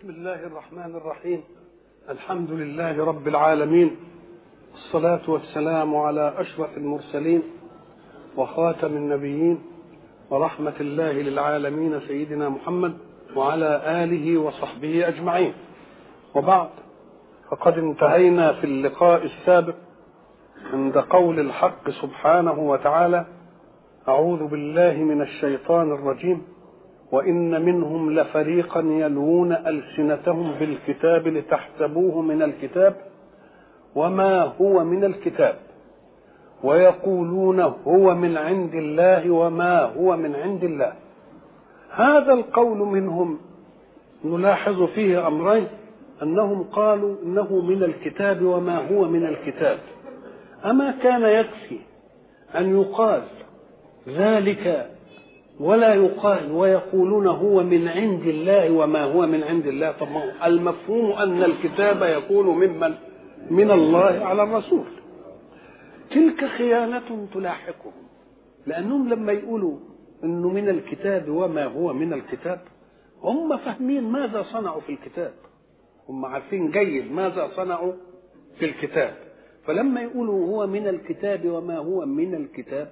بسم الله الرحمن الرحيم. الحمد لله رب العالمين. الصلاة والسلام على أشرف المرسلين وخاتم النبيين ورحمة الله للعالمين سيدنا محمد وعلى آله وصحبه أجمعين. وبعد فقد انتهينا في اللقاء السابق عند قول الحق سبحانه وتعالى أعوذ بالله من الشيطان الرجيم. وإن منهم لفريقا يلوون ألسنتهم بالكتاب لتحسبوه من الكتاب وما هو من الكتاب ويقولون هو من عند الله وما هو من عند الله. هذا القول منهم نلاحظ فيه أمرين أنهم قالوا إنه من الكتاب وما هو من الكتاب. أما كان يكفي أن يقال ذلك ولا يقال ويقولون هو من عند الله وما هو من عند الله. طب المفهوم أن الكتاب يكون ممن؟ من الله على الرسول. تلك خيانة تلاحقهم. لأنهم لما يقولوا أنه من الكتاب وما هو من الكتاب هم فاهمين ماذا صنعوا في الكتاب. هم عارفين جيد ماذا صنعوا في الكتاب. فلما يقولوا هو من الكتاب وما هو من الكتاب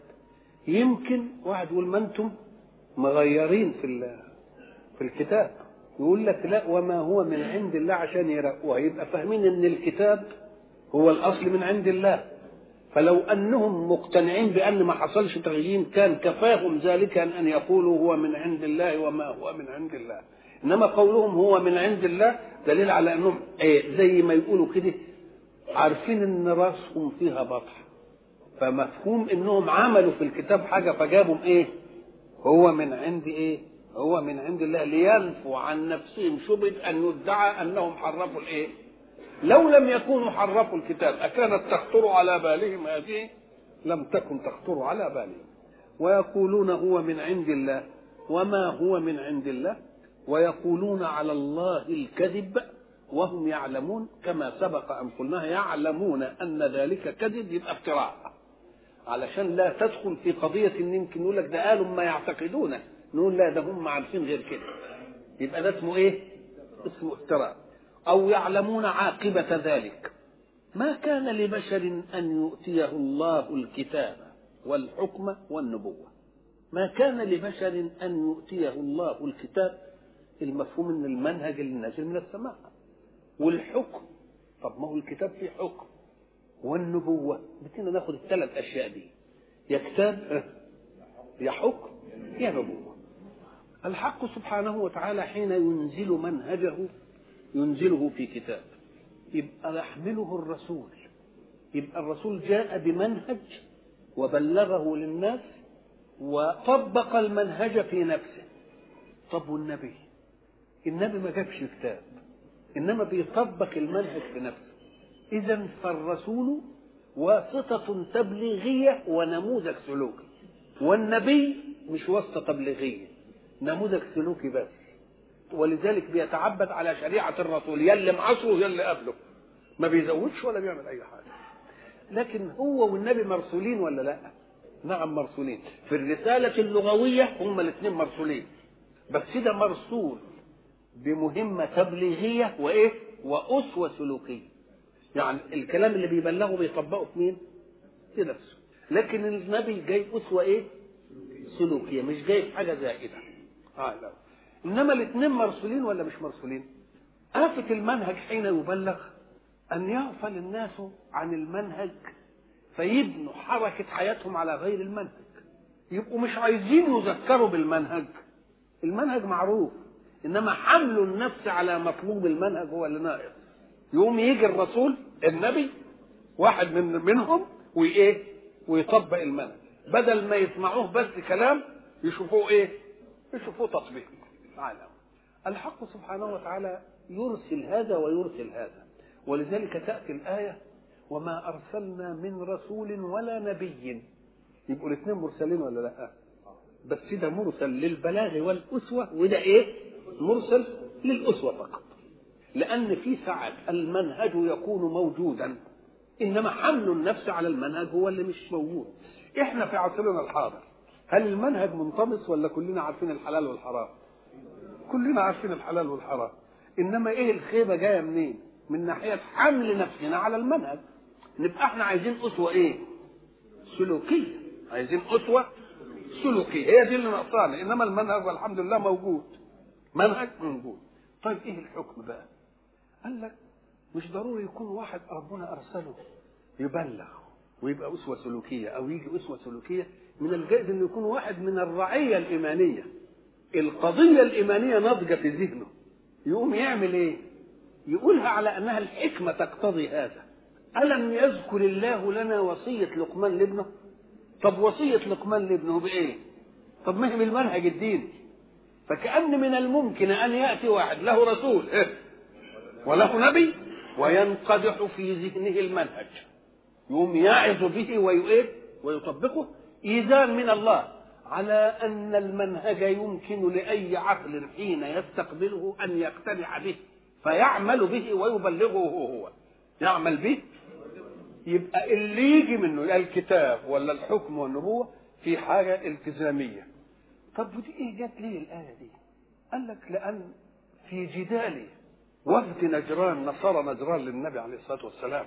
يمكن واحد يقول ما أنتم مغيرين في في الكتاب. يقول لك لا وما هو من عند الله عشان يرقوها يبقى فاهمين إن الكتاب هو الأصل من عند الله. فلو أنهم مقتنعين بأن ما حصلش تغيير كان كفاهم ذلك ان يقولوا هو من عند الله وما هو من عند الله. إنما قولهم هو من عند الله دليل على أنهم إيه زي ما يقولوا كده عارفين إن رأسهم فيها بطح. فمفهوم إنهم عملوا في الكتاب حاجة فجابوا إيه؟ هو من عند إيه؟ هو من عند الله لينفوا عن نفسهم شبهة أن يدعى أنهم حرفوا الإيه؟ لو لم يكونوا حرفوا الكتاب أكانت تخطر على بالهم هذه؟ لم تكن تخطر على بالهم. ويقولون هو من عند الله. وما هو من عند الله؟ ويقولون على الله الكذب وهم يعلمون كما سبق أن قلناها يعلمون أن ذلك كذب يبقى افتراء. علشان لا تدخل في قضية إن يمكن يقول لك ده قالوا ما يعتقدونه نقول لا ده هم عارفين غير كده. يبقى ده اسمه إيه؟ اسمه افتراء أو يعلمون عاقبة ذلك. ما كان لبشر أن يؤتيه الله الكتاب والحكم والنبوة. ما كان لبشر أن يؤتيه الله الكتاب المفهوم إن المنهج اللي نازل من السماء. والحكم طب ما هو الكتاب فيه حكم. والنبوة. بدنا ناخد الثلاث أشياء دي. يا كتاب يا حكم يا نبوة. الحق سبحانه وتعالى حين ينزل منهجه ينزله في كتاب. يبقى يحمله الرسول. يبقى الرسول جاء بمنهج وبلغه للناس وطبق المنهج في نفسه. طب والنبي؟ النبي ما جابش كتاب. إنما بيطبق المنهج في نفسه. إذا فالرسول واسطة تبليغية ونموذج سلوكي. والنبي مش واسطة تبليغية نموذج سلوكي بس. ولذلك بيتعبد على شريعة الرسول يلي معصره يلي قبله. ما بيزودش ولا بيعمل أي حاجة. لكن هو والنبي مرسولين ولا لا؟ نعم مرسولين. في الرسالة اللغوية هم الاثنين مرسولين. بس ده مرسول بمهمة تبليغية وإيه؟ وأسوة سلوكية. يعني الكلام اللي بيبلغه بيطبقه في مين؟ في نفسه لكن النبي جاي أسوة إيه؟ سلوكية مش جاي حاجة زائدة آه لا إنما الاثنين مرسولين ولا مش مرسولين؟ آفة المنهج حين يبلغ أن يغفل الناس عن المنهج فيبنوا حركة حياتهم على غير المنهج يبقوا مش عايزين يذكروا بالمنهج المنهج معروف إنما حمل النفس على مطلوب المنهج هو اللي ناقص يقوم يجي الرسول النبي واحد من منهم وإيه؟ ويطبق المنهج. بدل ما يسمعوه بس كلام يشوفوه إيه؟ يشوفوه تطبيق. تعالى الحق سبحانه وتعالى يرسل هذا ويرسل هذا. ولذلك تأتي الآية وما أرسلنا من رسول ولا نبي. يبقوا الاثنين مرسلين ولا لأ؟ بس ده مرسل للبلاغ والأسوة وده إيه؟ مرسل للأسوة فقط. لأن في ساعات المنهج يكون موجودا. إنما حمل النفس على المنهج هو اللي مش موجود. إحنا في عصرنا الحاضر هل المنهج منطمس ولا كلنا عارفين الحلال والحرام؟ كلنا عارفين الحلال والحرام. إنما إيه الخيبة جاية منين؟ من ناحية حمل نفسنا على المنهج. نبقى إحنا عايزين أسوة إيه؟ سلوكية. عايزين أسوة سلوكية. هي دي اللي ناقصانا. إنما المنهج والحمد لله موجود. منهج موجود. طيب إيه الحكم بقى؟ قال لك مش ضروري يكون واحد ربنا أرسله يبلغ ويبقى أسوة سلوكية أو يجي أسوة سلوكية من الجائز إنه يكون واحد من الرعية الإيمانية. القضية الإيمانية ناضجة في ذهنه. يقوم يعمل إيه؟ يقولها على أنها الحكمة تقتضي هذا. ألم يذكر الله لنا وصية لقمان لابنه؟ طب وصية لقمان لابنه بإيه؟ طب ما هي بالمنهج الديني. فكأن من الممكن أن يأتي واحد له رسول. وله نبي وينقدح في ذهنه المنهج. يقوم يعظ به ويؤيد ويطبقه. إيذان من الله على أن المنهج يمكن لأي عقل حين يستقبله أن يقتنع به فيعمل به ويبلغه هو. يعمل به؟ يبقى اللي يجي منه الكتاب ولا الحكم والنبوة في حاجة التزامية. طب ودي إيه جت ليه الآية دي؟ قال لك لأن في جدال وفد نجران نصارى نجران للنبي عليه الصلاة والسلام.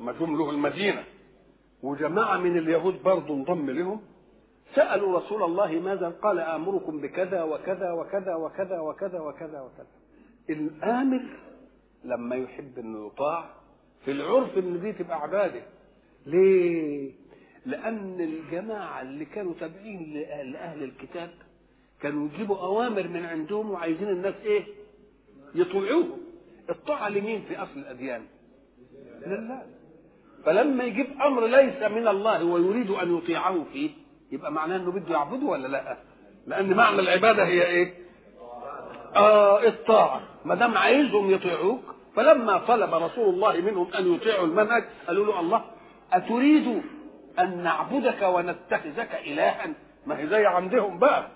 ما جم له المدينة. وجماعة من اليهود برضه انضم لهم. سألوا رسول الله ماذا؟ قال آمركم بكذا وكذا وكذا وكذا وكذا وكذا وكذا. الآمر لما يحب إنه يطاع في العرف إن دي تبقى عبادة. ليه؟ لأن الجماعة اللي كانوا تابعين لأهل الكتاب كانوا يجيبوا أوامر من عندهم وعايزين الناس إيه؟ يطيعوه الطاعة لمين في أصل الأديان؟ لله فلما يجيب أمر ليس من الله ويريد أن يطيعه فيه يبقى معناه إنه بده يعبده ولا لا؟ لأن معنى العبادة هي إيه؟ آه الطاعة ما دام عايزهم يطيعوك فلما طلب رسول الله منهم أن يطيعوا المنهج قالوا له الله أتريد أن نعبدك ونتخذك إلها ما هي زي عندهم بقى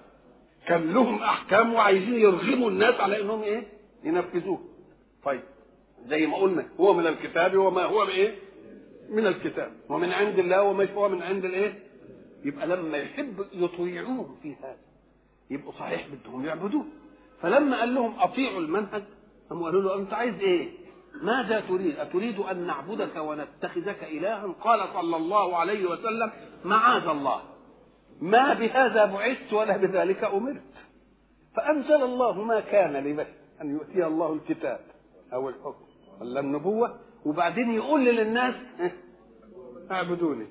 كان لهم أحكام وعايزين يرغموا الناس على إنهم إيه ينفذوه طيب زي ما قلنا هو من الكتاب وما هو بإيه؟ من الكتاب. ومن عند الله وما هو من عند الإيه؟ يبقى لما يحب يطيعوه في هذا يبقوا صحيح بدهم يعبدوه. فلما قال لهم أطيعوا المنهج قاموا قالوا له أنت عايز إيه؟ ماذا تريد؟ أتريد أن نعبدك ونتخذك إلها؟ قال صلى الله عليه وسلم معاذ الله. ما بهذا بعثت ولا بذلك أمرت. فأنزل الله ما كان لبشر أن يؤتي الله الكتاب. أو الحكم. ولا النبوة وبعدين يقول للناس اعبدوني.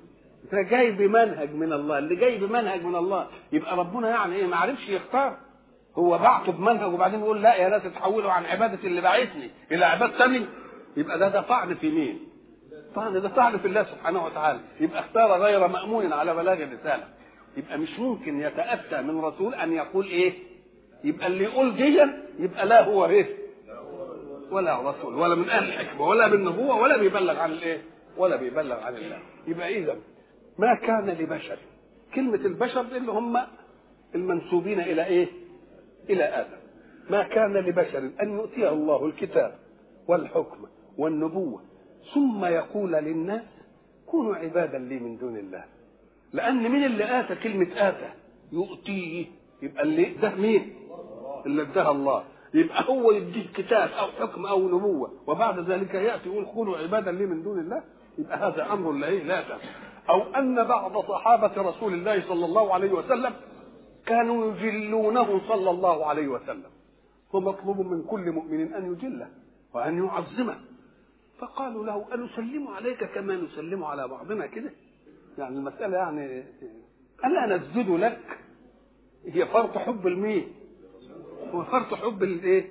ده جاي بمنهج من الله. اللي جاي بمنهج من الله. يبقى ربنا يعني إيه؟ ما عرفش يختار. هو بعته بمنهج وبعدين يقول لا يا ناس اتحولوا عن عبادة اللي بعثني إلى عبادة ثاني يبقى ده ده طعن في مين؟ طعن ده طعن في الله سبحانه وتعالى. يبقى اختار غير مأمون على بلاغ الرسالة. يبقى مش ممكن يتأتى من رسول أن يقول إيه؟ يبقى اللي يقول ديا يبقى لا هو إيه؟ ولا رسول ولا من أهل الحكمة ولا بالنبوه ولا بيبلغ عن الإيه؟ ولا بيبلغ عن الله. يبقى اذا ما كان لبشر. كلمة البشر اللي هم المنسوبين إلى إيه؟ إلى آدم. ما كان لبشر أن يؤتيه الله الكتاب والحكم والنبوة ثم يقول للناس كونوا عبادا لي من دون الله. لأن مين اللي آتى كلمة اتى يؤتيه. يبقى اللي ده مين؟ اللي اداها الله. يبقى هو يديه كتاب أو حكم أو نبوة. وبعد ذلك يأتي يقول كونوا عبادا لي من دون الله. يبقى هذا أمر لا لا أو أن بعض صحابة رسول الله صلى الله عليه وسلم كانوا يجلونه صلى الله عليه وسلم. ومطلوب من كل مؤمن أن يجله وأن يعظمه. فقالوا له أنسلم عليك كما نسلم على بعضنا كده؟ يعني المسألة يعني ألا نسجد لك؟ هي فرط حب المين. هو فرط حب الايه؟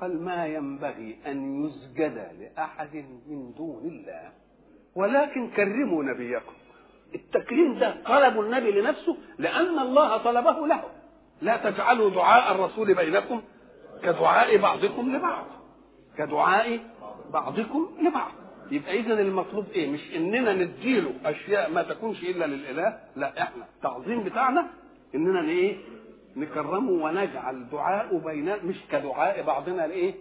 قال ما ينبغي أن يسجد لأحد من دون الله ولكن كرموا نبيكم. التكريم ده طلب النبي لنفسه لأن الله طلبه له. لا تجعلوا دعاء الرسول بينكم كدعاء بعضكم لبعض. كدعاء بعضكم لبعض. يبقى اذا المطلوب إيه؟ مش إننا نديله أشياء ما تكونش إلا للإله لا إحنا التعظيم بتاعنا إننا إيه نكرمه ونجعل دعاء بيننا مش كدعاء بعضنا لإيه؟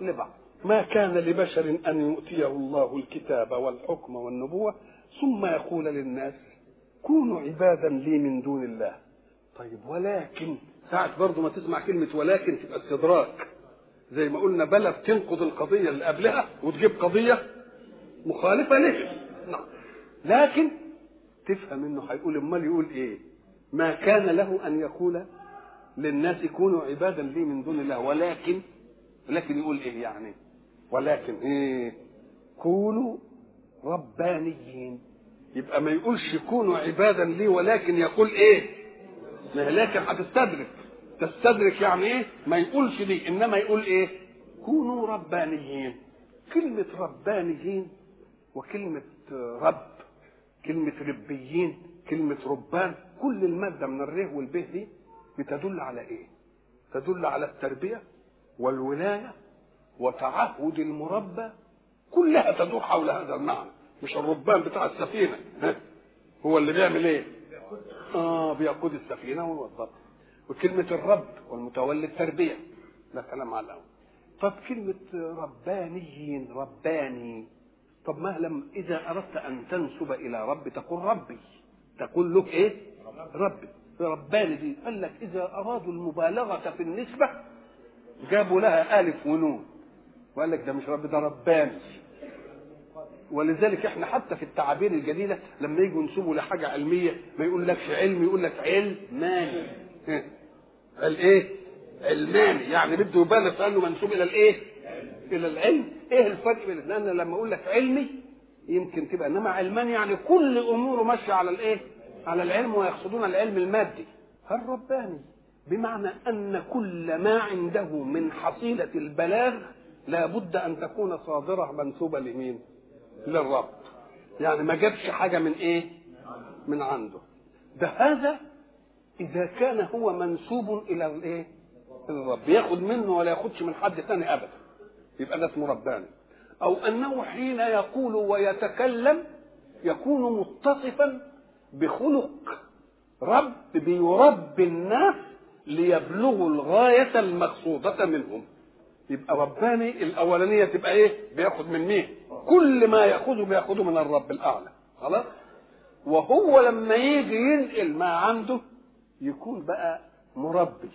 لبعض. ما كان لبشر أن يؤتيه الله الكتاب والحكم والنبوة ثم يقول للناس كونوا عبادا لي من دون الله. طيب ولكن ساعة برضه ما تسمع كلمة ولكن تبقى استدراك. زي ما قلنا بلد تنقض القضية اللي قبلها وتجيب قضية مخالفة لها نعم. لكن تفهم إنه هيقول أمال يقول إيه؟ ما كان له أن يقول للناس كونوا عبادا لي من دون الله. ولكن لكن يقول إيه يعني؟ ولكن إيه؟ كونوا ربانيين. يبقى ما يقولش كونوا عبادا لي ولكن يقول إيه؟ ما لكن هتستدرك. تستدرك يعني إيه؟ ما يقولش دي إنما يقول إيه؟ كونوا ربانيين. كلمة ربانيين وكلمة رب كلمة ربيين كلمة ربان كل المادة من الره والبه دي بتدل على إيه؟ تدل على التربية والولاية وتعهد المربى كلها تدور حول هذا المعنى. مش الربان بتاع السفينة ها؟ هو اللي بيعمل إيه؟ آه بيقود السفينة ويوظفها. وكلمة الرب والمتولي التربية ده كلام على الأول. طب كلمة ربانيين رباني طب ما لم إذا أردت أن تنسب إلى رب تقول ربي. تقول له إيه؟ ربي. رباني دي قال لك إذا أرادوا المبالغة في النسبة جابوا لها ألف ونون. وقال لك ده مش رب ده رباني ولذلك إحنا حتى في التعابير الجديدة لما يجوا ينسبوا لحاجة علمية ما يقول لكش علم يقول لك علماني قال إيه؟ علماني يعني بده يبالغ في أنه منسوب إلى الإيه؟ إلى العلم. إيه الفرق بين لأن لما أقول لك علمي يمكن تبقى إنما علماني يعني كل أموره ماشية على الإيه؟ على العلم ويقصدون العلم المادي. الرباني بمعنى أن كل ما عنده من حصيلة البلاغ لابد أن تكون صادرة منسوبة لمين؟ للرب. يعني ما جابش حاجة من إيه؟ من عنده. ده هذا إذا كان هو منسوب إلى الإيه؟ الرب. ياخد منه ولا ياخدش من حد ثاني ابدا. يبقى ده اسمه رباني. أو أنه حين يقول ويتكلم يكون متصفا بخلق رب بيربي الناس ليبلغوا الغاية المقصودة منهم. يبقى رباني الأولانية تبقى إيه؟ بياخد من مين؟ كل ما ياخده بياخده من الرب الأعلى. خلاص؟ وهو لما يجي ينقل ما عنده يكون بقى مربي.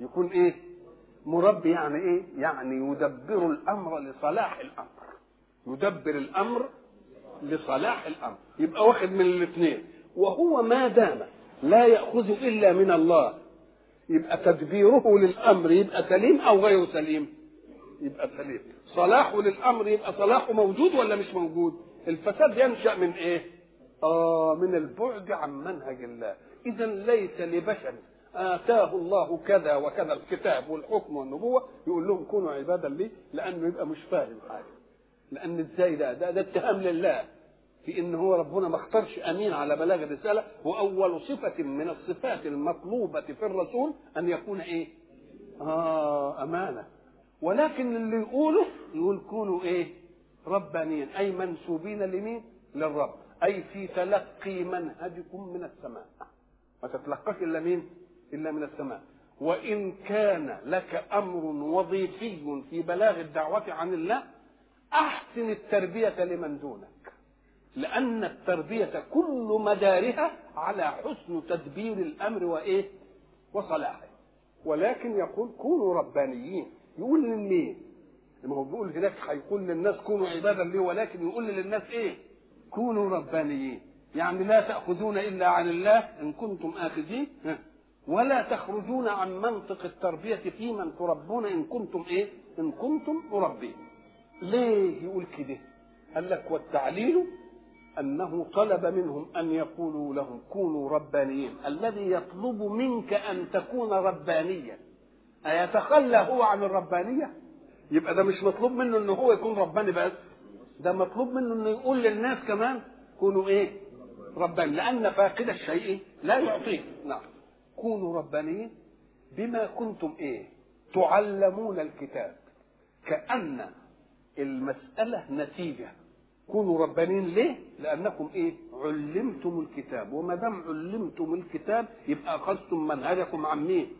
يكون إيه؟ مربي يعني إيه؟ يعني يدبر الأمر لصلاح الأمر. يدبر الأمر لصلاح الأمر. يبقى واخد من الاثنين. وهو ما دام لا يأخذ إلا من الله. يبقى تدبيره للأمر يبقى سليم أو غير سليم؟ يبقى سليم. صلاحه للأمر يبقى صلاحه موجود ولا مش موجود؟ الفساد ينشأ من إيه؟ آه من البعد عن منهج الله. اذا ليس لبشر. آتاه الله كذا وكذا الكتاب والحكم والنبوة. يقول لهم كونوا عبادا لي لأنه يبقى مش فاهم حاجة. لأن إزاي ده؟ ده, ده اتهام لله. في إن هو ربنا ما اختارش أمين على بلاغ الرسالة واول صفة من الصفات المطلوبة في الرسول أن يكون إيه؟ آه أمانة ولكن اللي يقوله يقول كونوا إيه؟ ربانيين أي منسوبين لمين؟ للرب أي في تلقي منهجكم من السماء ما تتلقاش إلا مين؟ إلا من السماء وإن كان لك أمر وظيفي في بلاغ الدعوة عن الله أحسن التربية لمن دونك لأن التربية كل مدارها على حسن تدبير الأمر وإيه؟ وصلاحه. ولكن يقول كونوا ربانيين، يقول لمين؟ لما هو بيقول هناك هيقول للناس كونوا عبادا لي ولكن يقول للناس إيه؟ كونوا ربانيين، يعني لا تأخذون إلا عن الله إن كنتم آخذين ولا تخرجون عن منطق التربية في من تربون إن كنتم إيه؟ إن كنتم مربين. ليه يقول كده؟ قال لك والتعليل أنه طلب منهم أن يقولوا لهم كونوا ربانيين الذي يطلب منك أن تكون ربانيا أيتخلى هو عن الربانية؟ يبقى ده مش مطلوب منه أنه هو يكون رباني بس. ده مطلوب منه أنه يقول للناس كمان كونوا إيه؟ رباني لأن فاقد الشيء لا يعطيه نعم. كونوا ربانيين بما كنتم إيه؟ تعلمون الكتاب. كأن المسألة نتيجة. كونوا ربانيين ليه؟ لأنكم إيه؟ علمتم الكتاب. وما دام علمتم الكتاب يبقى أخذتم منهجكم عن مين؟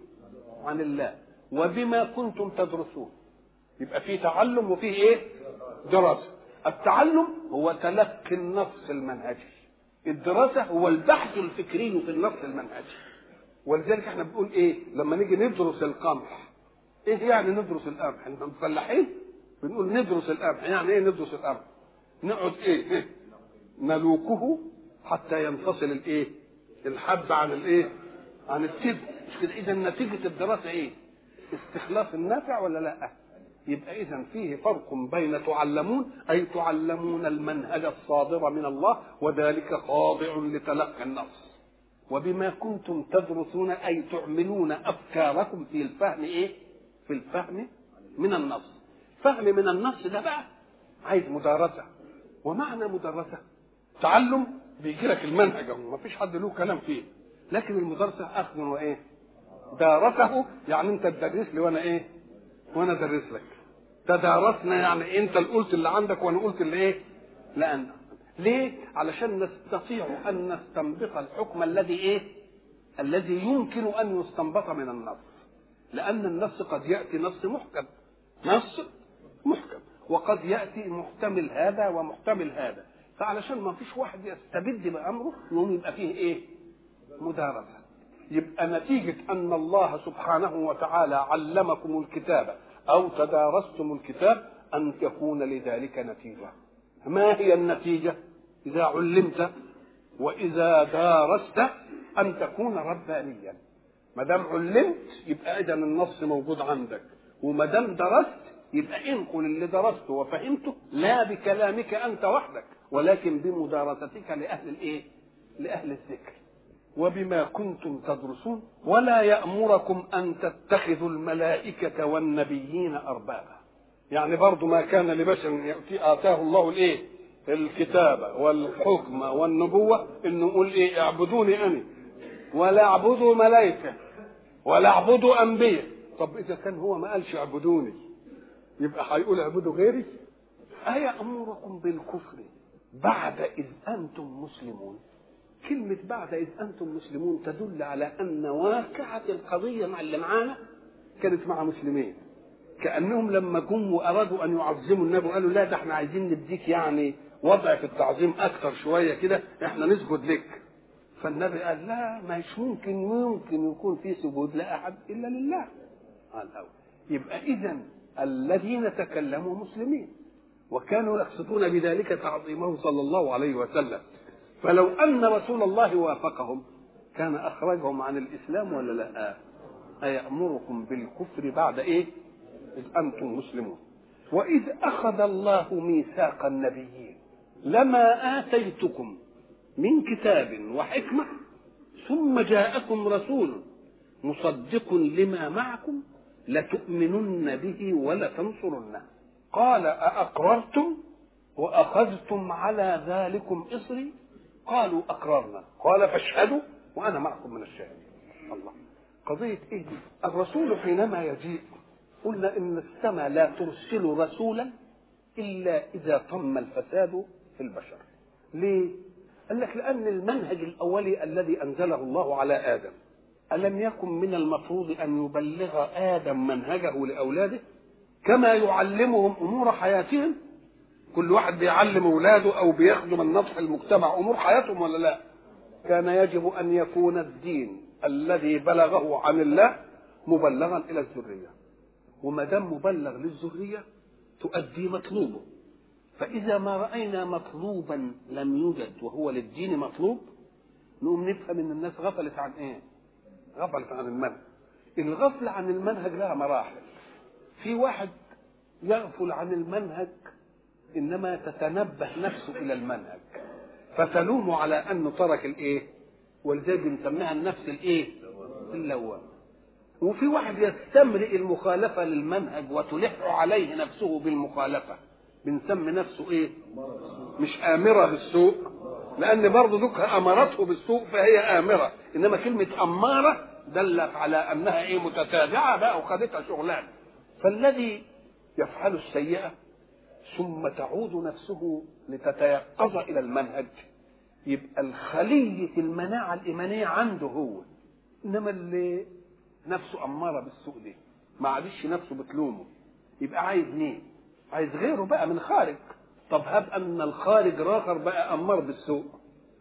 عن الله. وبما كنتم تدرسون. يبقى في تعلم وفيه إيه؟ دراسة. التعلم هو تلقي النص المنهجي. الدراسة هو البحث الفكري في النص المنهجي. ولذلك إحنا بنقول إيه؟ لما نيجي ندرس القمح. إيه يعني ندرس القمح؟ إحنا مفلحين بنقول ندرس القمح. يعني إيه ندرس القمح؟ نقعد إيه, إيه؟ نلوكه حتى ينفصل الإيه؟ الحب عن الإيه؟ عن التب مش كده؟ اذا نتيجة الدراسة إيه؟ استخلاص النافع ولا لأ؟ يبقى اذا فيه فرق بين تعلمون أي تعلمون المنهج الصادر من الله وذلك خاضع لتلقي النص وبما كنتم تدرسون أي تعملون أفكاركم في الفهم إيه؟ في الفهم من النص فهم من النص ده بقى عايز مدارسه ومعنى مدرسه تعلم بيجي لك المنهج أهو ما فيش حد له كلام فيه. لكن المدرسة أخذ وإيه؟ دارسه يعني أنت تدرس لي وأنا إيه؟ وأنا أدرس لك. تدارسنا يعني أنت اللي قلت اللي عندك وأنا قلت اللي إيه؟ لأن. ليه؟ علشان نستطيع أن نستنبط الحكم الذي إيه؟ الذي يمكن أن يستنبط من النص. لأن النص قد يأتي نص محكم. نص محكم. وقد يأتي محتمل هذا ومحتمل هذا. فعلشان ما فيش واحد يستبد بأمره يقوم يبقى فيه إيه؟ مدارسة. يبقى نتيجة أن الله سبحانه وتعالى علمكم الكتاب أو تدارستم الكتاب أن تكون لذلك نتيجة. ما هي النتيجة؟ إذا علمت وإذا دارست أن تكون ربانيا. ما دام علمت يبقى اذا النص موجود عندك. وما دام درست يبقى انقل اللي درسته وفهمته لا بكلامك أنت وحدك ولكن بمدارستك لأهل الإيه؟ لأهل الذكر. وبما كنتم تدرسون ولا يأمركم أن تتخذوا الملائكة والنبيين أربابا. يعني برضو ما كان لبشر آتاه الله الإيه؟ الكتاب والحكم والنبوة إنه يقول إيه؟ اعبدوني أنا ولا اعبدوا ملائكة ولا اعبدوا أنبياء. طب إذا كان هو ما قالش اعبدوني يبقى هيقول اعبدوا غيري؟ أيأمركم بالكفر بعد إذ أنتم مسلمون؟ كلمة بعد إذ أنتم مسلمون تدل على أن واقعة القضية مع اللي معانا كانت مع مسلمين. كأنهم لما جم وأرادوا أن يعظموا النبي وقالوا لا ده إحنا عايزين نديك يعني وضع في التعظيم أكثر شوية كده إحنا نسجد لك. فالنبي قال لا مش ممكن ممكن يكون في سجود لأحد إلا لله. قال أو يبقى إذا الذين تكلموا مسلمين وكانوا يقصدون بذلك تعظيمه صلى الله عليه وسلم. فلو أن رسول الله وافقهم كان أخرجهم عن الإسلام ولا لا؟ أيأمركم بالكفر بعد إيه؟ إذ أنتم مسلمون. وإذ أخذ الله ميثاق النبيين لما آتيتكم من كتاب وحكمة ثم جاءكم رسول مصدق لما معكم لتؤمنن به ولتنصرنه قال أأقررتم وأخذتم على ذلكم إصري؟ قالوا أقررنا. قال فاشهدوا وأنا معكم من الشاهدين. الله. قضية إيه دي؟ الرسول حينما يجيء قلنا إن السماء لا ترسل رسولا إلا إذا تم الفساد في البشر. ليه؟ قال لك لأن المنهج الأولي الذي أنزله الله على آدم ألم يكن من المفروض أن يبلغ آدم منهجه لأولاده كما يعلمهم أمور حياتهم؟ كل واحد بيعلم أولاده أو بيخدم النصح المجتمع أمور حياتهم ولا لا؟ كان يجب أن يكون الدين الذي بلغه عن الله مبلغا إلى الذرية. وما دام مبلغ للذرية تؤدي مطلوبه. فإذا ما رأينا مطلوبا لم يوجد وهو للدين مطلوب نقوم نفهم إن الناس غفلت عن إيه؟ غفلت عن المنهج. الغفلة عن المنهج لها مراحل. في واحد يغفل عن المنهج إنما تتنبه نفسه إلى المنهج. فتلومه على أنه ترك الإيه؟ ولذلك بنسميها النفس الإيه؟ اللوامه وفي واحد يستمرئ المخالفة للمنهج وتلح عليه نفسه بالمخالفة. بنسمي نفسه إيه؟ مش آمرة بالسوء لأن برضه دوك امرته بالسوء فهي آمرة. إنما كلمة أمارة دلت على أنها إيه متتابعة بقى وخدتها شغلانة. فالذي يفعل السيئة ثم تعود نفسه لتتيقظ إلى المنهج يبقى الخلية المناعة الإيمانية عنده هو. إنما اللي نفسه أمارة بالسوء دي ما عادش نفسه بتلومه يبقى عايز مين؟ عايز غيره بقى من خارج. طب هب أن الخارج راخر بقى أمار بالسوء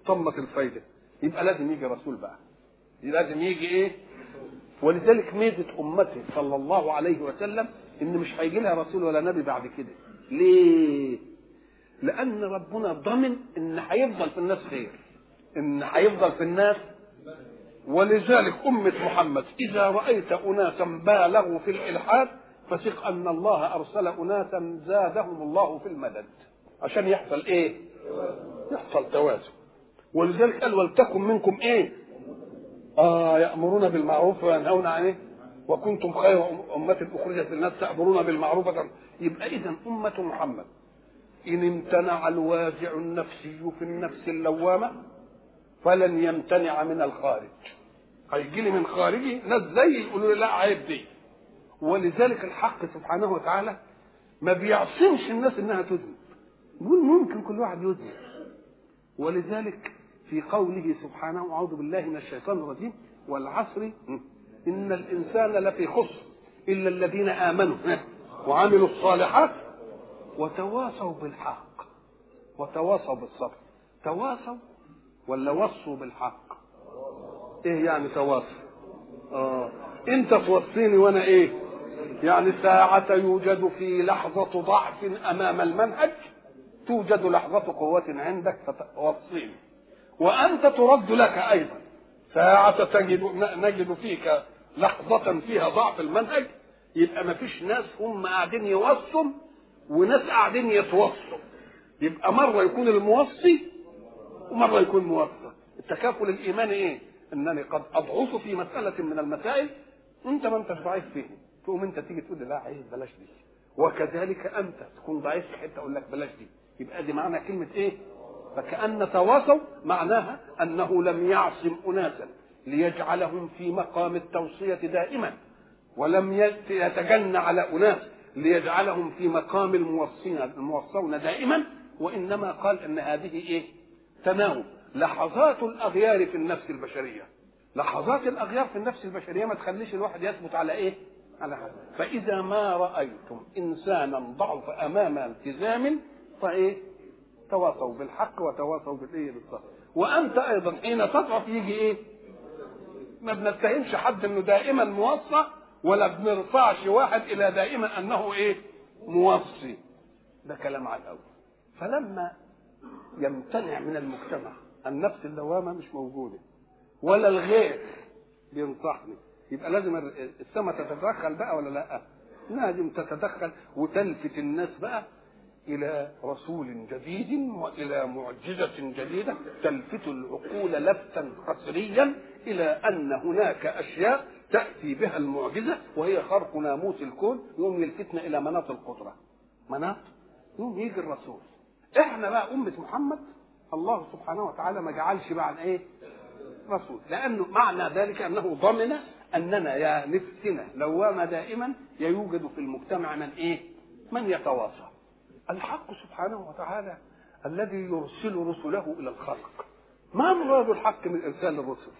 طمت الفايدة. يبقى لازم يجي رسول بقى. لازم يجي إيه؟ ولذلك ميزة أمته صلى الله عليه وسلم إن مش هيجي لها رسول ولا نبي بعد كده. ليه؟ لأن ربنا ضمن إن هيفضل في الناس خير. إن هيفضل في الناس. ولذلك أمة محمد إذا رأيت أناسا بالغوا في الإلحاد فثق أن الله أرسل أناسا زادهم الله في المدد. عشان يحصل إيه؟ يحصل توازن ولذلك قال ولتكن منكم إيه؟ آه يأمرون بالمعروف وينهون عن إيه؟ وكنتم خير أمة أخرجت للناس تأمرون بالمعروف يبقى إذا أمة محمد إن امتنع الوازع النفسي في النفس اللوامة فلن يمتنع من الخارج هيجي لي من خارجي ناس زي يقولوا لي لا عيب دي ولذلك الحق سبحانه وتعالى ما بيعصمش الناس إنها تذنب يقول ممكن كل واحد يذنب ولذلك في قوله سبحانه أعوذ بالله من الشيطان الرجيم والعصر إن الإنسان لفي خسر إلا الذين آمنوا وعملوا الصالحات وتواصوا بالحق. وتواصوا بالصبر. تواصوا ولا وصوا بالحق؟ إيه يعني تواصل آه. انت توصيني وأنا إيه؟ يعني ساعة يوجد في لحظة ضعف أمام المنهج توجد لحظة قوة عندك فتوصيني. وأنت ترد لك أيضا. ساعة تجد نجد فيك لحظة فيها ضعف المنهج. يبقى ما فيش ناس هم قاعدين يوصوا وناس قاعدين يتوصوا. يبقى مرة يكون الموصي ومرة يكون موصى التكافل الإيماني إيه؟ إنني قد اضعف في مسألة من المسائل. أنت ما أنتش ضعيف فيه تقوم أنت تيجي تقول لا عايز بلاش دي. وكذلك أنت تكون ضعيف في حتة أقول لك بلاش دي. يبقى دي معنى كلمة إيه؟ فكأن تواصوا معناها أنه لم يعصم أناسا ليجعلهم في مقام التوصية دائما ولم يتجنى على أناس ليجعلهم في مقام الموصين الموصون دائما وإنما قال إن هذه إيه؟ تناوب. لحظات الأغيار في النفس البشرية. لحظات الأغيار في النفس البشرية ما تخليش الواحد يثبت على إيه؟ على حاجة فإذا ما رأيتم إنسانا ضعف أمام التزام فإيه؟ تواصوا بالحق وتواصوا بالإيه؟ بالصبر. وأنت أيضا حين تضعف يجي إيه؟ ما بنتهمش حد إنه دائما موصى ولا بنرفعش واحد إلى دائما أنه إيه؟ موصي. ده كلام على الأول. فلما يمتنع من المجتمع النفس اللوامة مش موجودة ولا الغير بينصحني يبقى لازم السماء تتدخل بقى ولا لأ؟ لازم تتدخل وتلفت الناس بقى إلى رسول جديد وإلى معجزة جديدة تلفت العقول لفتا قسريا إلى أن هناك أشياء تأتي بها المعجزة وهي خرق ناموس الكون يوم يلفتنا إلى مناط القدرة. مناط يوم يجي الرسول. إحنا بقى أمة محمد الله سبحانه وتعالى ما جعلش بعد إيه؟ رسول. لأنه معنى ذلك أنه ضمن أننا يا نفسنا لوامة دائما يوجد في المجتمع من إيه؟ من يتواصى الحق سبحانه وتعالى الذي يرسل رسله إلى الخلق. ما مراد الحق من إرسال الرسل؟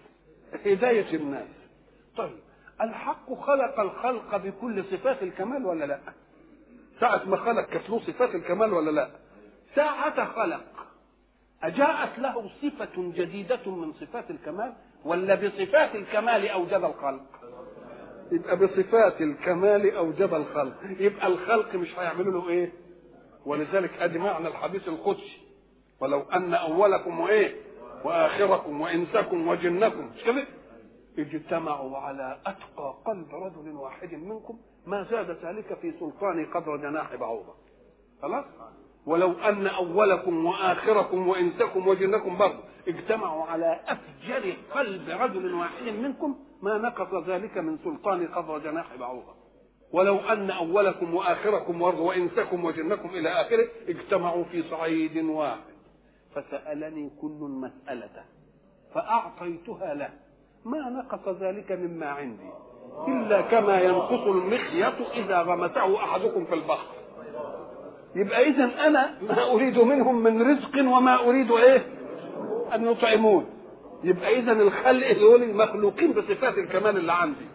هداية الناس. طيب الحق خلق الخلق بكل صفات الكمال ولا لا؟ ساعة ما خلق كانت صفات الكمال ولا لا؟ ساعة خلق. أجاءت له صفة جديدة من صفات الكمال ولا بصفات الكمال أوجد الخلق؟ يبقى بصفات الكمال أوجد الخلق. يبقى الخلق مش هيعملوا له إيه؟ ولذلك أدي معنى الحديث القدسي. ولو أن أولكم وإيه؟ وآخركم وإنسكم وجنكم. مش كده اجتمعوا على أتقى قلب رجل واحد منكم ما زاد ذلك في سلطان قدر جناح بعوضة. خلاص؟ ولو أن أولكم وآخركم وإنسكم وجنكم برضه اجتمعوا على أفجر قلب رجل واحد منكم ما نقص ذلك من سلطان قدر جناح بعوضة. ولو أن أولكم وآخركم برضه وإنسكم وجنكم إلى آخره اجتمعوا في صعيد واحد. فسألني كل مساله فأعطيتها له. ما نقص ذلك مما عندي؟ إلا كما ينقص المخيط إذا غمسه أحدكم في البحر. يبقى اذا أنا ما أريد منهم من رزق وما أريد إيه؟ أن يطعمون. يبقى اذا الخلق دول مخلوقين بصفات الكمال اللي عندي.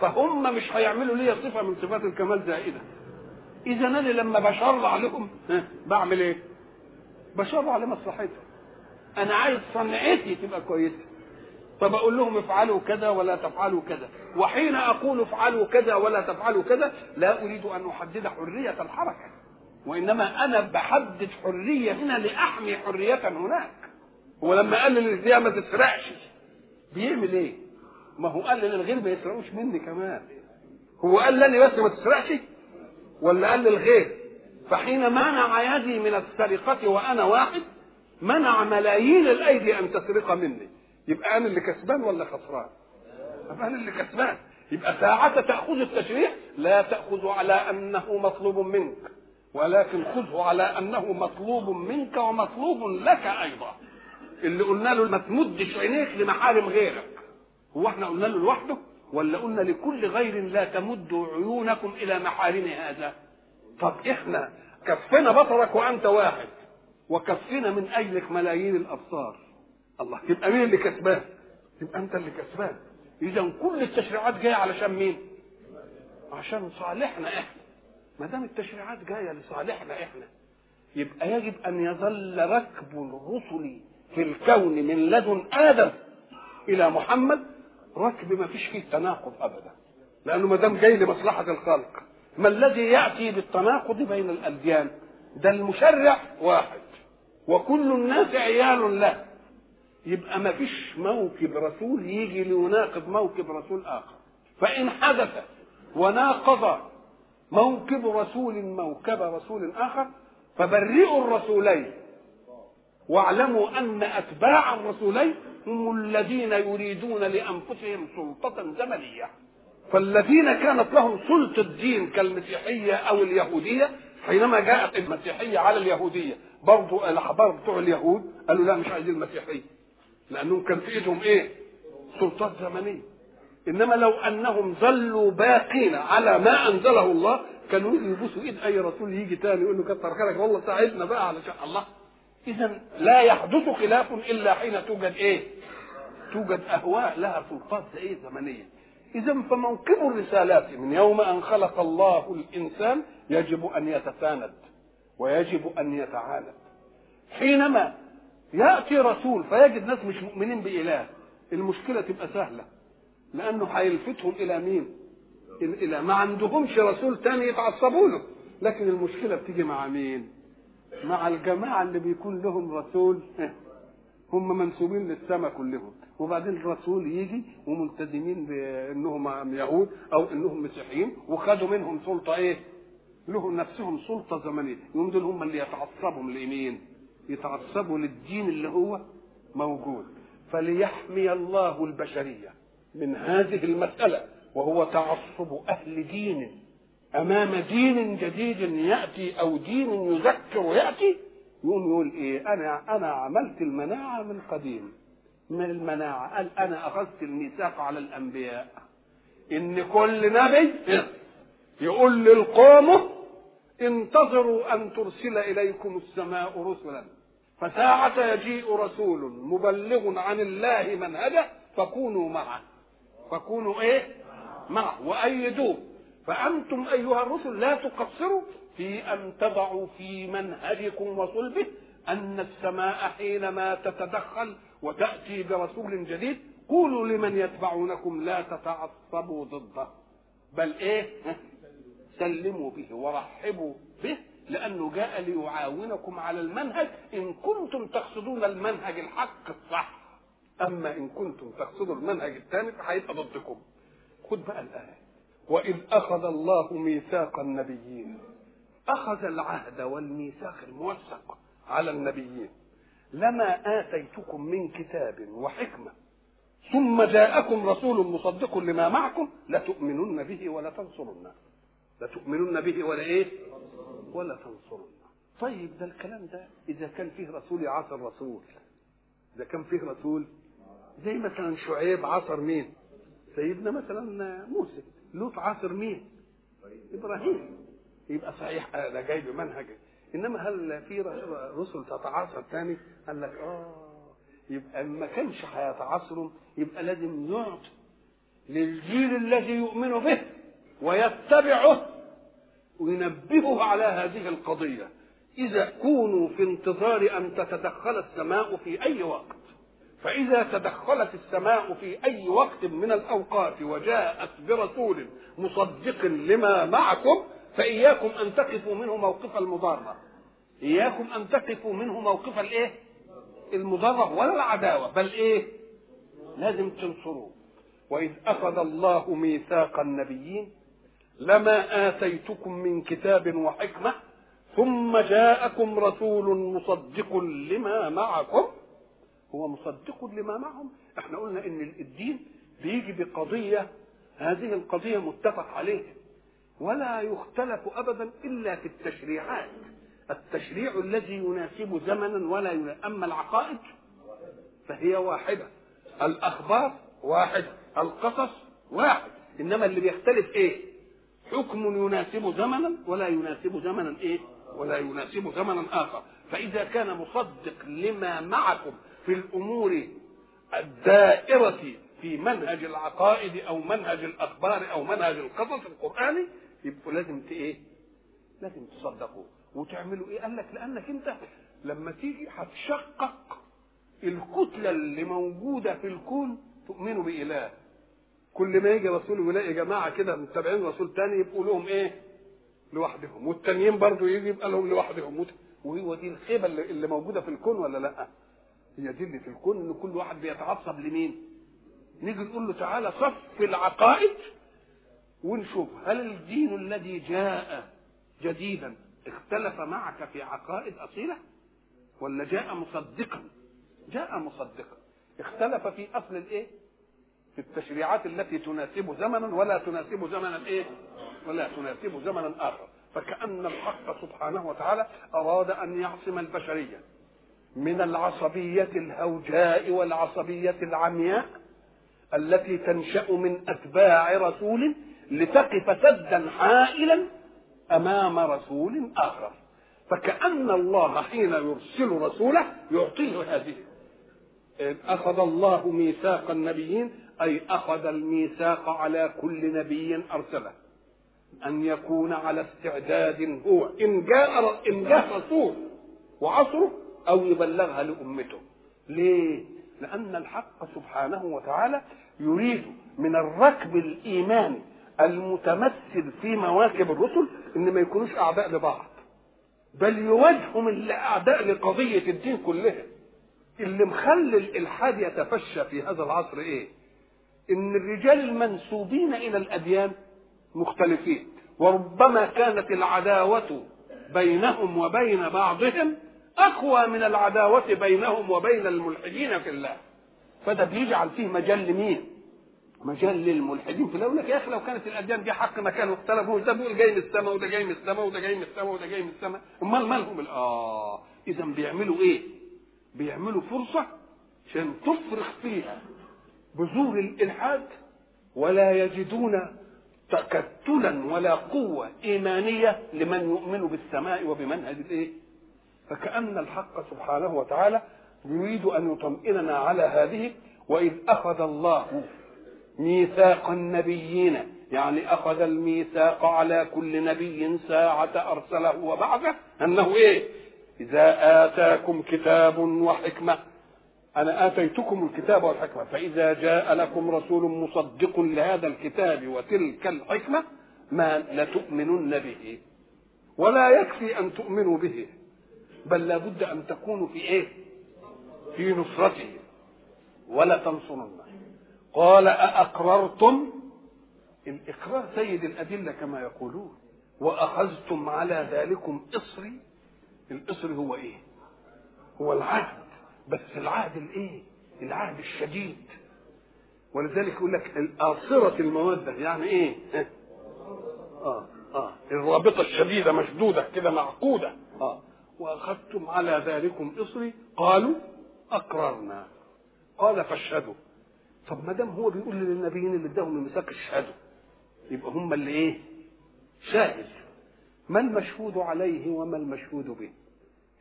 فهم مش هيعملوا لي صفة من صفات الكمال زائدة. إذا أنا لما بشرع لهم بعمل إيه؟ بشرع لمصلحتهم أنا عايز صنعتي تبقى كويسة. فبقول لهم افعلوا كذا ولا تفعلوا كذا. وحين أقول افعلوا كذا ولا تفعلوا كذا لا أريد أن أحدد حرية الحركة. وإنما أنا بحدد حرية هنا لأحمي حرية هناك. ولما قال للغير ما تسرقش بيعمل إيه؟ ما هو قال للغير ما يسرقوش مني كمان. هو قال لي بس ما تسرقش؟ ولا قال للغير فحين منع يدي من السرقة وأنا واحد منع ملايين الأيدي أن تسرق مني. يبقى أنا اللي كسبان ولا خسران؟ يبقى أنا اللي كسبان. يبقى ساعة تأخذ التشريع؟ لا تأخذ على أنه مطلوب منك. ولكن خذه على أنه مطلوب منك ومطلوب لك أيضا. اللي قلنا له ما تمدش عينيك لمحارم غيرك. هو إحنا قلنا له لوحده ولا قلنا لكل غير لا تمدوا عيونكم إلى محارم هذا؟ طب إحنا كفنا بصرك وأنت واحد وكفنا من أجلك ملايين الأبصار. الله يبقى مين اللي كسبان؟ يبقى أنت اللي كسبان. إذا كل التشريعات جاية علشان مين؟ عشان صالحنا إحنا. ما دام التشريعات جاية لصالحنا إحنا يبقى يجب أن يظل ركب الرسل في الكون من لدن آدم إلى محمد ركب ما فيش فيه تناقض أبدا. لأنه ما دام جاي لمصلحة الخلق ما الذي يأتي بالتناقض بين الأديان؟ ده المشرع واحد. وكل الناس عيال له. يبقى ما فيش موكب رسول يجي ليناقض موكب رسول آخر. فإن حدث وناقض موكب رسول موكب رسول آخر فبرئوا الرسولين. واعلموا أن أتباع الرسولين هم الذين يريدون لأنفسهم سلطة زمنية. فالذين كانت لهم سلطة دين كالمسيحية أو اليهودية حينما جاءت المسيحية على اليهودية برضو الاحبار بتوع اليهود قالوا لا مش عايزين المسيحية لأنهم كان في إيدهم إيه؟ سلطات زمنية. إنما لو أنهم ظلوا باقين على ما أنزله الله كانوا يبوسوا إيد أي رسول يجي تاني يقول له كتر خيرك والله ساعدنا بقى علشان الله. اذا لا يحدث خلاف إلا حين توجد إيه؟ توجد أهواء لها سلطات إيه زمنية. إذا فموكب الرسالات من يوم أن خلق الله الإنسان يجب أن يتساند ويجب أن يتعاند. حينما يأتي رسول فيجد ناس مش مؤمنين بإله المشكلة تبقى سهلة. لأنه هيلفتهم إلى مين؟ إلى ما عندهمش رسول تاني يتعصبوا له. لكن المشكلة بتيجي مع مين؟ مع الجماعة اللي بيكون لهم رسول هم منسوبين للسماء كلهم. وبعدين الرسول يجي وملتزمين بأنهم يهود أو أنهم مسيحيين وخدوا منهم سلطة إيه؟ لهم نفسهم سلطة زمنية. يوم دول هم اللي يتعصبوا لمين يتعصبوا للدين اللي هو موجود. فليحمي الله البشرية من هذه المسألة وهو تعصب أهل دين. أمام دين جديد يأتي أو دين يذكر يأتي يقوم يقول إيه؟ أنا أنا عملت المناعة من قديم. من المناعة. قال أنا أخذت الميثاق على الأنبياء. إن كل نبي يقول للقوم انتظروا أن ترسل إليكم السماء رسلا. فساعة يجيء رسول مبلغ عن الله منهجه فكونوا معه. فكونوا إيه؟ معه. وأيدوه. فأنتم أيها الرسل لا تقصروا في أن تضعوا في منهجكم وصلبه أن السماء حينما تتدخل وتأتي برسول جديد قولوا لمن يتبعونكم لا تتعصبوا ضده. بل إيه؟ سلموا به ورحبوا به لأنه جاء ليعاونكم على المنهج. إن كنتم تقصدون المنهج الحق الصح أما إن كنتم تقصدوا المنهج الثاني فهيبقى ضدكم. خد بقى الآية. وإذ أخذ الله ميثاق النبيين أخذ العهد والميثاق الموثق على النبيين. لما آتيتكم من كتاب وحكمة ثم جاءكم رسول مصدق لما معكم لتؤمنن به ولا تنصرنه لتؤمنن به ولا إيه؟ ولا تنصرنه طيب ده الكلام ده إذا كان فيه رسول يعاصر رسول. إذا كان فيه رسول زي مثلا شعيب عاصر مين؟ سيدنا مثلا موسى. لوط عاصر مين؟ إبراهيم. يبقى صحيح ده جاي بمنهج. إنما هل في رسل تتعاصر تاني؟ قال لك آه يبقى ما كانش هيتعاصروا يبقى لازم يعطي للجيل الذي يؤمن به ويتبعه وينبهه على هذه القضية. إذا كونوا في انتظار أن تتدخل السماء في أي وقت فإذا تدخلت السماء في أي وقت من الأوقات وجاءت برسول مصدق لما معكم فإياكم أن تقفوا منه موقف المضارة إياكم أن تقفوا منه موقف الإيه؟ المضرة ولا العداوة. بل إيه؟ لازم تنصروه. وإذ أخذ الله ميثاق النبيين لما آتيتكم من كتاب وحكمة ثم جاءكم رسول مصدق لما معكم. هو مصدق لما معهم. إحنا قلنا إن الدين بيجي بقضية. هذه القضية متفق عليها. ولا يختلف ابدا إلا في التشريعات. التشريع الذي يناسب زمنا ولا يناسب أما العقائد فهي واحدة الأخبار واحد القصص واحد. إنما اللي بيختلف إيه؟ حكم يناسب زمنا ولا يناسب زمنا إيه؟ ولا يناسب زمنا آخر. فإذا كان مصدق لما معكم في الأمور الدائرة في منهج العقائد أو منهج الأخبار أو منهج القصص القرآني يبقوا لازم إيه؟ لازم تصدقوا. وتعملوا إيه؟ قال لك لأنك أنت لما تيجي هتشقق الكتلة اللي موجودة في الكون تؤمنوا بإله. كل ما يجي رسول ويلاقي جماعة كده متابعين رسول تاني يبقوا لهم إيه؟ لوحدهم. والتانيين برضه يجي يبقى لهم لوحدهم. وهو دي الخيبة اللي, موجودة في الكون ولا لأ؟ هي دي اللي في الكون إن كل واحد بيتعصب لمين؟ نيجي نقول له تعالى صف العقائد ونشوف هل الدين الذي جاء جديدا اختلف معك في عقائد أصيلة؟ ولا جاء مصدقا؟ جاء مصدقا. اختلف في أصل الإيه؟ في التشريعات التي تناسب زمنا ولا تناسب زمنا إيه؟ ولا تناسب زمنا آخر. فكأن الحق سبحانه وتعالى أراد أن يعصم البشرية من العصبية الهوجاء والعصبية العمياء التي تنشأ من أتباع رسول لتقف سدا حائلا أمام رسول آخر فكأن الله حين يرسل رسوله يعطيه هذه أخذ الله ميثاق النبيين أي أخذ الميثاق على كل نبي أرسله أن يكون على استعداد هو إن جاء إن جاء رسول وعصره أو يبلغها لأمته. ليه؟ لأن الحق سبحانه وتعالى يريد من الركب الإيماني المتمثل في مواكب الرسل إن ما يكونوش أعداء لبعض. بل يواجههم الأعداء لقضية الدين كلها. اللي مخلي الإلحاد يتفشى في هذا العصر إيه؟ إن الرجال المنسوبين إلى الأديان مختلفين وربما كانت العداوة بينهم وبين بعضهم أقوى من العداوة بينهم وبين الملحدين في الله فده بيجعل فيه مجال لمين؟ مجال للملحدين في لك يا أخي لو كانت الأديان دي حق ما كانوا اختلفوا ده بيقول جاي من السماء وده جاي من السماء وده جاي من السماء وده جاي من السماء أمال مالهم آه إذا بيعملوا إيه؟ بيعملوا فرصة عشان تفرخ فيها بذور الإلحاد ولا يجدون تكتلا ولا قوة إيمانية لمن يؤمن بالسماء وبمنهج الإيه؟ فكأن الحق سبحانه وتعالى يريد أن يطمئننا على هذه وإذ أخذ الله ميثاق النبيين. يعني أخذ الميثاق على كل نبي ساعة أرسله وبعثه. أنه إيه؟ إذا آتاكم كتاب وحكمة. أنا آتيتكم الكتاب والحكمة. فإذا جاء لكم رسول مصدق لهذا الكتاب وتلك الحكمة ما لتؤمنن به. ولا يكفي أن تؤمنوا به. بل لابد أن تكونوا في إيه؟ في نصرته. ولا تنصرنه قال أأقررتم؟ الإقرار سيد الأدلة كما يقولون. وأخذتم على ذلكم إصري. الإصر هو إيه؟ هو العهد. بس العهد الإيه؟ العهد الشديد. ولذلك يقول لك آصرة المودة يعني إيه؟ آه آه. الرابطة الشديدة مشدودة كده معقودة. آه. وأخذتم على ذلكم إصري. قالوا أقررنا. قال فاشهدوا. طب ما دام هو بيقول للنبيين اللي اداهم الميثاق اشهدوا يبقى هم اللي إيه؟ شاهد. ما المشهود عليه وما المشهود به؟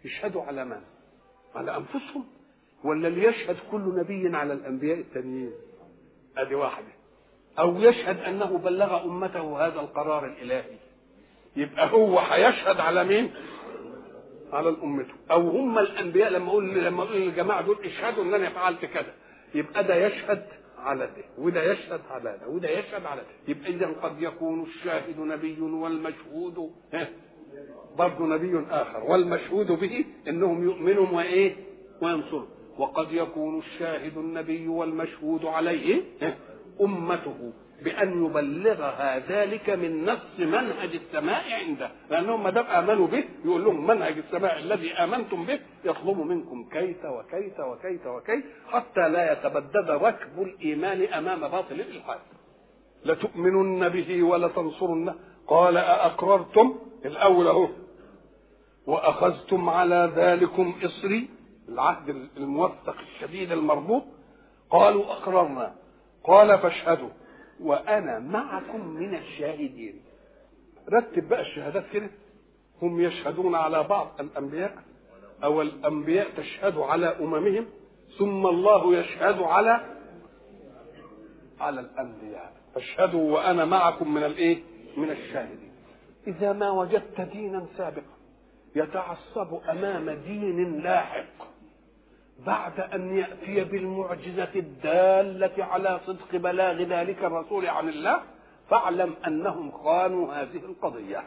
يشهدوا على من؟ على أنفسهم؟ ولا ليشهد كل نبي على الأنبياء التانيين؟ أدي واحدة. أو يشهد أنه بلغ أمته هذا القرار الإلهي. يبقى هو هيشهد على مين؟ على الأمته أو هم الأنبياء لما أقول لما أقول للجماعة دول إشهدوا إن أنا فعلت كذا. يبقى ده يشهد على ده وده يشهد على ده وده يشهد على ده. يبقى إذا قد يكون الشاهد نبي والمشهود برضه نبي آخر. والمشهود به إنهم يؤمنوا وإيه؟ وينصروا وقد يكون الشاهد النبي والمشهود عليه أمته. بأن يبلغها ذلك من نص منهج السماء عنده. لأنهم ما دام آمنوا به يقول لهم منهج السماء الذي آمنتم به يطلب منكم كيت وكيت وكيت وكيت حتى لا يتبدد ركب الإيمان أمام باطل الإلحاد. لتؤمنن به ولتنصرنه. قال أأقررتم؟ الأول أهو. وأخذتم على ذلكم إصري العهد الموثق الشديد المربوط. قالوا أقررنا. قال فاشهدوا. وأنا معكم من الشاهدين. رتب بقى الشهادات كده. هم يشهدون على بعض الأنبياء أو الأنبياء تشهد على أممهم ثم الله يشهد على على الأنبياء. فاشهدوا وأنا معكم من الإيه؟ من الشاهدين. إذا ما وجدت دينا سابقا يتعصب أمام دين لاحق. بعد أن يأتي بالمعجزة الدالة على صدق بلاغ ذلك الرسول عن الله فاعلم أنهم خانوا هذه القضية.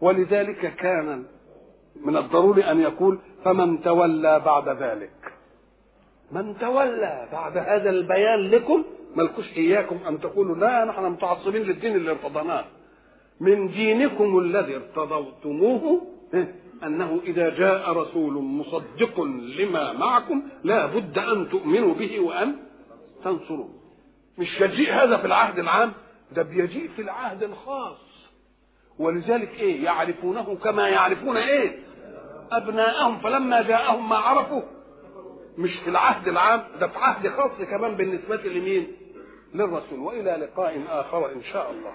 ولذلك كان من الضروري أن يقول فمن تولى بعد ذلك. من تولى بعد هذا البيان لكم ملكوش إياكم أن تقولوا لا نحن متعصبين للدين اللي ارتضيناه من دينكم الذي ارتضيتموه أنه إذا جاء رسول مصدق لما معكم لا بد أن تؤمنوا به وأن تنصروه مش يجيء هذا في العهد العام؟ ده بيجيء في العهد الخاص. ولذلك إيه؟ يعرفونه كما يعرفون إيه؟ أبناءهم. فلما جاءهم ما عرفوا مش في العهد العام ده في عهد خاص كمان بالنسبة لمين؟ للرسول. وإلى لقاء آخر إن شاء الله.